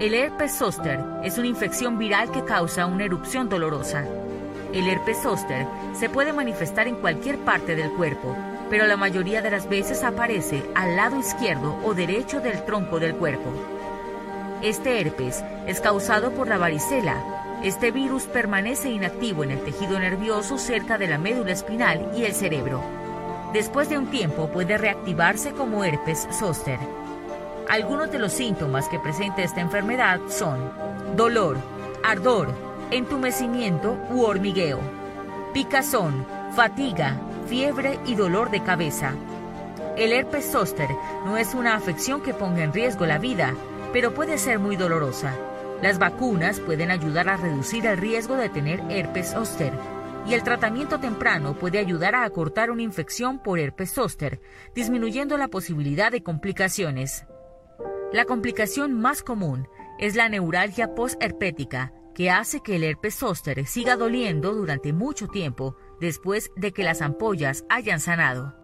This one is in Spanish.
El herpes zóster es una infección viral que causa una erupción dolorosa. El herpes zóster se puede manifestar en cualquier parte del cuerpo, pero la mayoría de las veces aparece al lado izquierdo o derecho del tronco del cuerpo. Este herpes es causado por la varicela. Este virus permanece inactivo en el tejido nervioso cerca de la médula espinal y el cerebro. Después de un tiempo puede reactivarse como herpes zóster. Algunos de los síntomas que presenta esta enfermedad son dolor, ardor, entumecimiento u hormigueo, picazón, fatiga, fiebre y dolor de cabeza. El herpes zóster no es una afección que ponga en riesgo la vida, pero puede ser muy dolorosa. Las vacunas pueden ayudar a reducir el riesgo de tener herpes zóster y el tratamiento temprano puede ayudar a acortar una infección por herpes zóster, disminuyendo la posibilidad de complicaciones. La complicación más común es la neuralgia postherpética, que hace que el herpes zóster siga doliendo durante mucho tiempo después de que las ampollas hayan sanado.